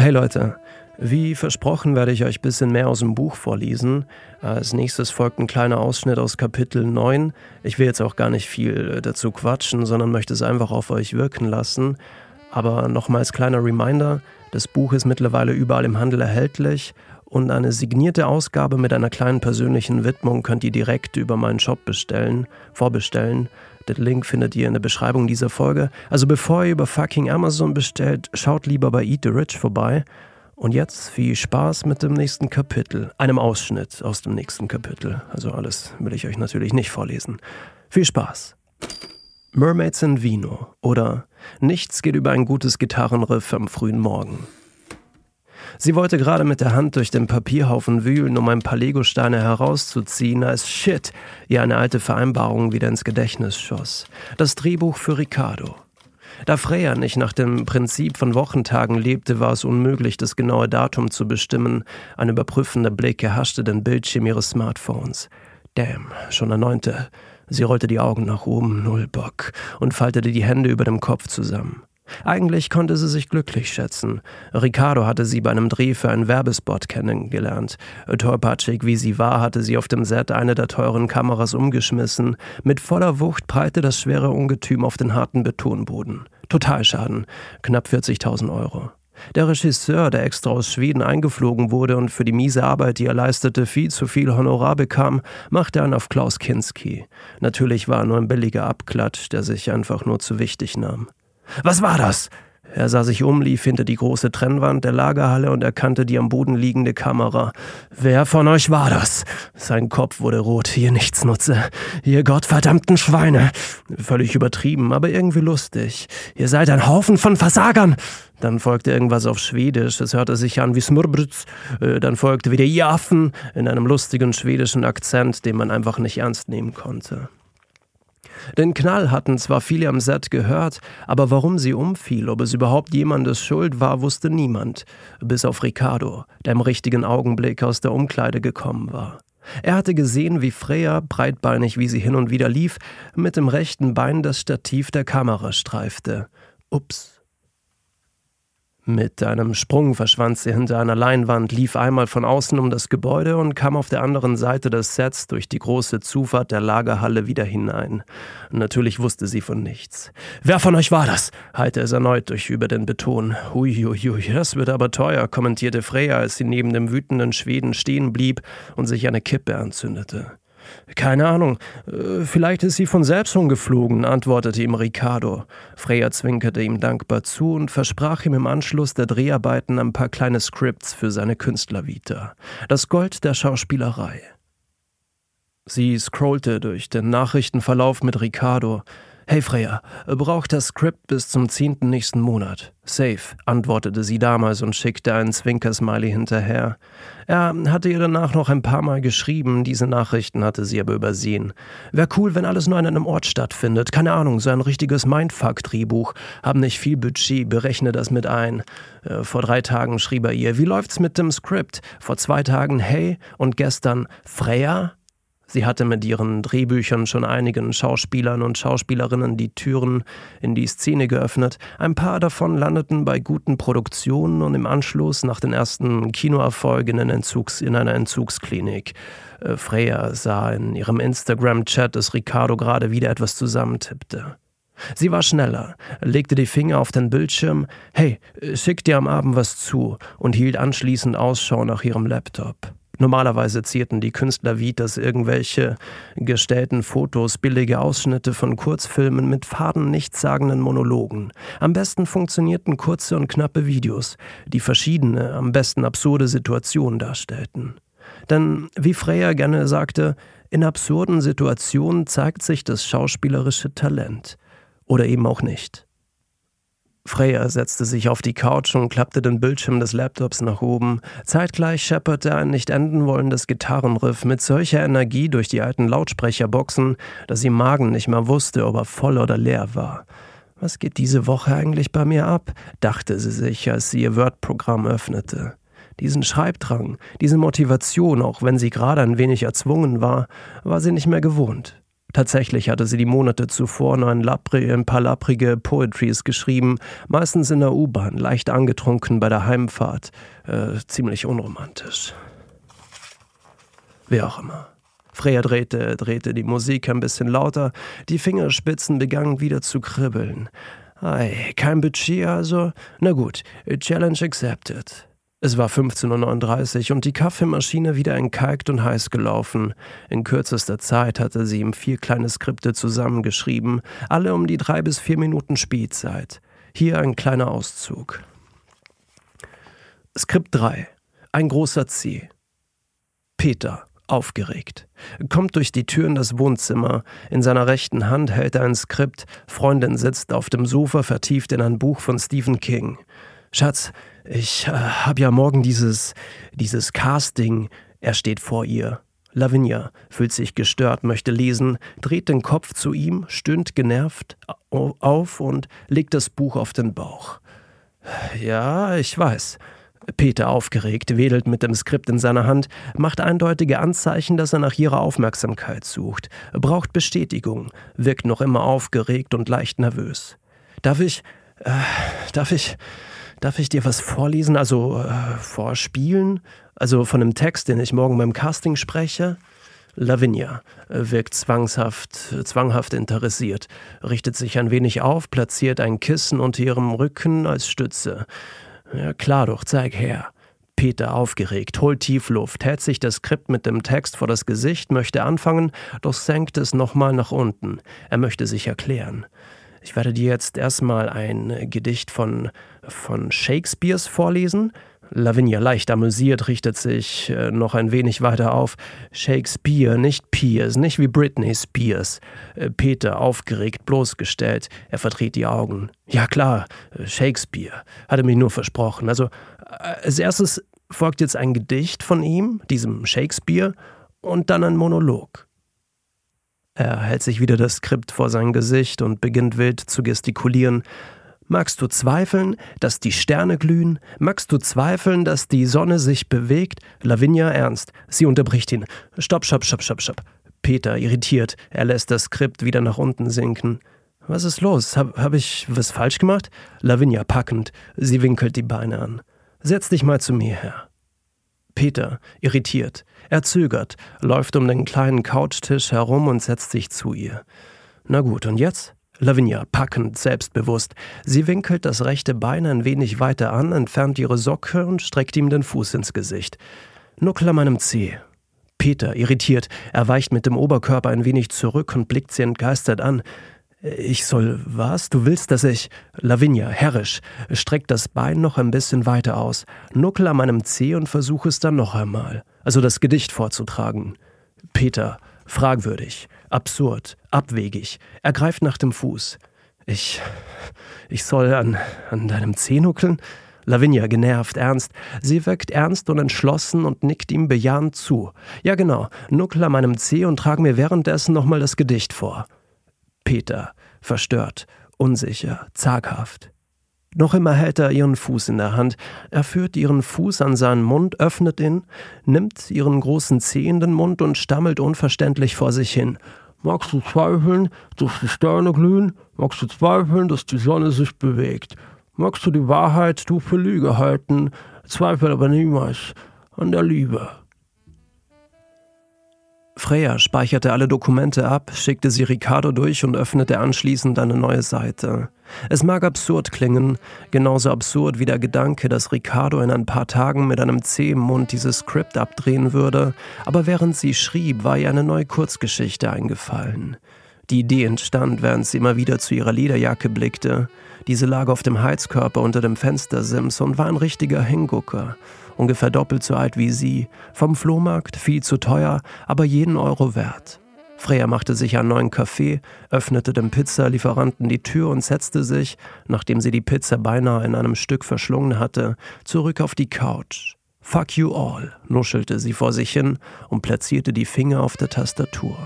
Hey Leute, wie versprochen werde ich euch ein bisschen mehr aus dem Buch vorlesen. Als nächstes folgt ein kleiner Ausschnitt aus Kapitel 9. Ich will jetzt auch gar nicht viel dazu quatschen, sondern möchte es einfach auf euch wirken lassen. Aber nochmals kleiner Reminder, das Buch ist mittlerweile überall im Handel erhältlich und eine signierte Ausgabe mit einer kleinen persönlichen Widmung könnt ihr direkt über meinen Shop bestellen, vorbestellen. Den Link findet ihr in der Beschreibung dieser Folge. Also bevor ihr über fucking Amazon bestellt, schaut lieber bei Eat the Rich vorbei. Und jetzt viel Spaß mit dem nächsten Kapitel, einem Ausschnitt aus dem nächsten Kapitel. Also alles will ich euch natürlich nicht vorlesen. Viel Spaß. Mermaids in Vino oder Nichts geht über ein gutes Gitarrenriff am frühen Morgen. Sie wollte gerade mit der Hand durch den Papierhaufen wühlen, um ein paar Legosteine herauszuziehen, als Shit ihr eine alte Vereinbarung wieder ins Gedächtnis schoss. Das Drehbuch für Ricardo. Da Freya nicht nach dem Prinzip von Wochentagen lebte, war es unmöglich, das genaue Datum zu bestimmen. Ein überprüfender Blick erhaschte den Bildschirm ihres Smartphones. Damn, schon der neunte. Sie rollte die Augen nach oben, null Bock, und faltete die Hände über dem Kopf zusammen. Eigentlich konnte sie sich glücklich schätzen. Ricardo hatte sie bei einem Dreh für einen Werbespot kennengelernt. Tollpatschig wie sie war, hatte sie auf dem Set eine der teuren Kameras umgeschmissen. Mit voller Wucht prallte das schwere Ungetüm auf den harten Betonboden. Totalschaden. Knapp 40.000 Euro. Der Regisseur, der extra aus Schweden eingeflogen wurde und für die miese Arbeit, die er leistete, viel zu viel Honorar bekam, machte einen auf Klaus Kinski. Natürlich war er nur ein billiger Abklatsch, der sich einfach nur zu wichtig nahm. Was war das? Er sah sich um, lief hinter die große Trennwand der Lagerhalle und erkannte die am Boden liegende Kamera. Wer von euch war das? Sein Kopf wurde rot. Ihr Nichtsnutze. Ihr gottverdammten Schweine. Völlig übertrieben, aber irgendwie lustig. Ihr seid ein Haufen von Versagern. Dann folgte irgendwas auf Schwedisch. Es hörte sich an wie Smurbrütz. Äh, dann folgte wieder Jaffen in einem lustigen schwedischen Akzent, den man einfach nicht ernst nehmen konnte. Den Knall hatten zwar viele am Set gehört, aber warum sie umfiel, ob es überhaupt jemandes Schuld war, wusste niemand, bis auf Ricardo, der im richtigen Augenblick aus der Umkleide gekommen war. Er hatte gesehen, wie Freya, breitbeinig wie sie hin und wieder lief, mit dem rechten Bein das Stativ der Kamera streifte. Ups. Mit einem Sprung verschwand sie hinter einer Leinwand, lief einmal von außen um das Gebäude und kam auf der anderen Seite des Sets durch die große Zufahrt der Lagerhalle wieder hinein. Natürlich wusste sie von nichts. Wer von euch war das? hallte es erneut durch über den Beton. Huiuiui, das wird aber teuer, kommentierte Freya, als sie neben dem wütenden Schweden stehen blieb und sich eine Kippe anzündete. Keine Ahnung. Äh, vielleicht ist sie von selbst umgeflogen, antwortete ihm Ricardo. Freya zwinkerte ihm dankbar zu und versprach ihm im Anschluss der Dreharbeiten ein paar kleine Scripts für seine Künstlervita. Das Gold der Schauspielerei. Sie scrollte durch den Nachrichtenverlauf mit Ricardo. Hey Freya, braucht das Skript bis zum 10. nächsten Monat. Safe, antwortete sie damals und schickte einen Zwinkersmiley hinterher. Er hatte ihr danach noch ein paar Mal geschrieben, diese Nachrichten hatte sie aber übersehen. Wär cool, wenn alles nur an einem Ort stattfindet. Keine Ahnung, so ein richtiges Mindfuck-Drehbuch. Haben nicht viel Budget, berechne das mit ein. Äh, vor drei Tagen schrieb er ihr, wie läuft's mit dem Skript? Vor zwei Tagen, hey, und gestern, Freya? Sie hatte mit ihren Drehbüchern schon einigen Schauspielern und Schauspielerinnen die Türen in die Szene geöffnet. Ein paar davon landeten bei guten Produktionen und im Anschluss nach den ersten Kinoerfolgen in, Entzugs, in einer Entzugsklinik. Äh, Freya sah in ihrem Instagram-Chat, dass Ricardo gerade wieder etwas zusammentippte. Sie war schneller, legte die Finger auf den Bildschirm, hey, schick dir am Abend was zu und hielt anschließend Ausschau nach ihrem Laptop. Normalerweise zierten die Künstler Vitas irgendwelche gestellten Fotos, billige Ausschnitte von Kurzfilmen mit faden nichtssagenden Monologen. Am besten funktionierten kurze und knappe Videos, die verschiedene, am besten absurde Situationen darstellten. Denn, wie Freya gerne sagte, in absurden Situationen zeigt sich das schauspielerische Talent. Oder eben auch nicht. Freya setzte sich auf die Couch und klappte den Bildschirm des Laptops nach oben. Zeitgleich schepperte ein nicht enden wollendes Gitarrenriff mit solcher Energie durch die alten Lautsprecherboxen, dass ihr Magen nicht mehr wusste, ob er voll oder leer war. Was geht diese Woche eigentlich bei mir ab? dachte sie sich, als sie ihr Word-Programm öffnete. Diesen Schreibdrang, diese Motivation, auch wenn sie gerade ein wenig erzwungen war, war sie nicht mehr gewohnt. Tatsächlich hatte sie die Monate zuvor noch ein, Lapri, ein paar lapprige Poetries geschrieben, meistens in der U-Bahn, leicht angetrunken bei der Heimfahrt. Äh, ziemlich unromantisch. Wie auch immer. Freya drehte, drehte die Musik ein bisschen lauter, die Fingerspitzen begannen wieder zu kribbeln. Ei, kein Budget also? Na gut, Challenge accepted. Es war 15.39 Uhr und die Kaffeemaschine wieder entkalkt und heiß gelaufen. In kürzester Zeit hatte sie ihm vier kleine Skripte zusammengeschrieben, alle um die drei bis vier Minuten Spielzeit. Hier ein kleiner Auszug. Skript 3. Ein großer C. Peter, aufgeregt, kommt durch die Tür in das Wohnzimmer. In seiner rechten Hand hält er ein Skript. Freundin sitzt auf dem Sofa vertieft in ein Buch von Stephen King. Schatz, ich äh, habe ja morgen dieses, dieses Casting. Er steht vor ihr. Lavinia fühlt sich gestört, möchte lesen, dreht den Kopf zu ihm, stöhnt genervt auf und legt das Buch auf den Bauch. Ja, ich weiß. Peter, aufgeregt, wedelt mit dem Skript in seiner Hand, macht eindeutige Anzeichen, dass er nach ihrer Aufmerksamkeit sucht, braucht Bestätigung, wirkt noch immer aufgeregt und leicht nervös. Darf ich. Äh, darf ich. Darf ich dir was vorlesen, also äh, vorspielen? Also von einem Text, den ich morgen beim Casting spreche? Lavinia äh, wirkt zwangshaft, zwanghaft interessiert, richtet sich ein wenig auf, platziert ein Kissen unter ihrem Rücken als Stütze. Ja, klar doch, zeig her. Peter, aufgeregt, holt tief Luft, hält sich das Skript mit dem Text vor das Gesicht, möchte anfangen, doch senkt es nochmal nach unten. Er möchte sich erklären. Ich werde dir jetzt erstmal ein Gedicht von, von Shakespeares vorlesen. Lavinia leicht amüsiert richtet sich äh, noch ein wenig weiter auf. Shakespeare, nicht Pierce, nicht wie Britney Spears. Äh, Peter aufgeregt, bloßgestellt. Er verdreht die Augen. Ja klar, äh, Shakespeare. Hatte mich nur versprochen. Also als erstes folgt jetzt ein Gedicht von ihm, diesem Shakespeare, und dann ein Monolog. Er hält sich wieder das Skript vor sein Gesicht und beginnt wild zu gestikulieren. Magst du zweifeln, dass die Sterne glühen? Magst du zweifeln, dass die Sonne sich bewegt? Lavinia ernst. Sie unterbricht ihn. Stopp, stopp, stopp, stopp, stopp. Peter irritiert. Er lässt das Skript wieder nach unten sinken. Was ist los? Hab, hab ich was falsch gemacht? Lavinia packend. Sie winkelt die Beine an. Setz dich mal zu mir her. Peter, irritiert. Er zögert, läuft um den kleinen Couchtisch herum und setzt sich zu ihr. Na gut, und jetzt? Lavinia, packend, selbstbewusst. Sie winkelt das rechte Bein ein wenig weiter an, entfernt ihre Socke und streckt ihm den Fuß ins Gesicht. Nuckel an meinem Zeh. Peter, irritiert, er weicht mit dem Oberkörper ein wenig zurück und blickt sie entgeistert an. Ich soll was? Du willst, dass ich. Lavinia, herrisch, streckt das Bein noch ein bisschen weiter aus, nuckel an meinem Zeh und versuche es dann noch einmal. Also das Gedicht vorzutragen. Peter, fragwürdig, absurd, abwegig. Er greift nach dem Fuß. Ich. Ich soll an, an deinem Zeh nuckeln? Lavinia, genervt, ernst. Sie wirkt ernst und entschlossen und nickt ihm bejahend zu. Ja, genau. Nuckel an meinem Zeh und trag mir währenddessen nochmal das Gedicht vor. Peter, verstört, unsicher, zaghaft. Noch immer hält er ihren Fuß in der Hand. Er führt ihren Fuß an seinen Mund, öffnet ihn, nimmt ihren großen Zeh in den Mund und stammelt unverständlich vor sich hin. Magst du zweifeln, dass die Sterne glühen? Magst du zweifeln, dass die Sonne sich bewegt? Magst du die Wahrheit du für Lüge halten? Zweifel aber niemals an der Liebe. Freya speicherte alle Dokumente ab, schickte sie Ricardo durch und öffnete anschließend eine neue Seite. Es mag absurd klingen, genauso absurd wie der Gedanke, dass Ricardo in ein paar Tagen mit einem im Mund dieses Skript abdrehen würde, aber während sie schrieb, war ihr eine neue Kurzgeschichte eingefallen. Die Idee entstand, während sie immer wieder zu ihrer Lederjacke blickte. Diese lag auf dem Heizkörper unter dem Fenstersims und war ein richtiger Hingucker ungefähr doppelt so alt wie sie, vom Flohmarkt viel zu teuer, aber jeden Euro wert. Freya machte sich einen neuen Kaffee, öffnete dem Pizzalieferanten die Tür und setzte sich, nachdem sie die Pizza beinahe in einem Stück verschlungen hatte, zurück auf die Couch. Fuck you all, nuschelte sie vor sich hin und platzierte die Finger auf der Tastatur.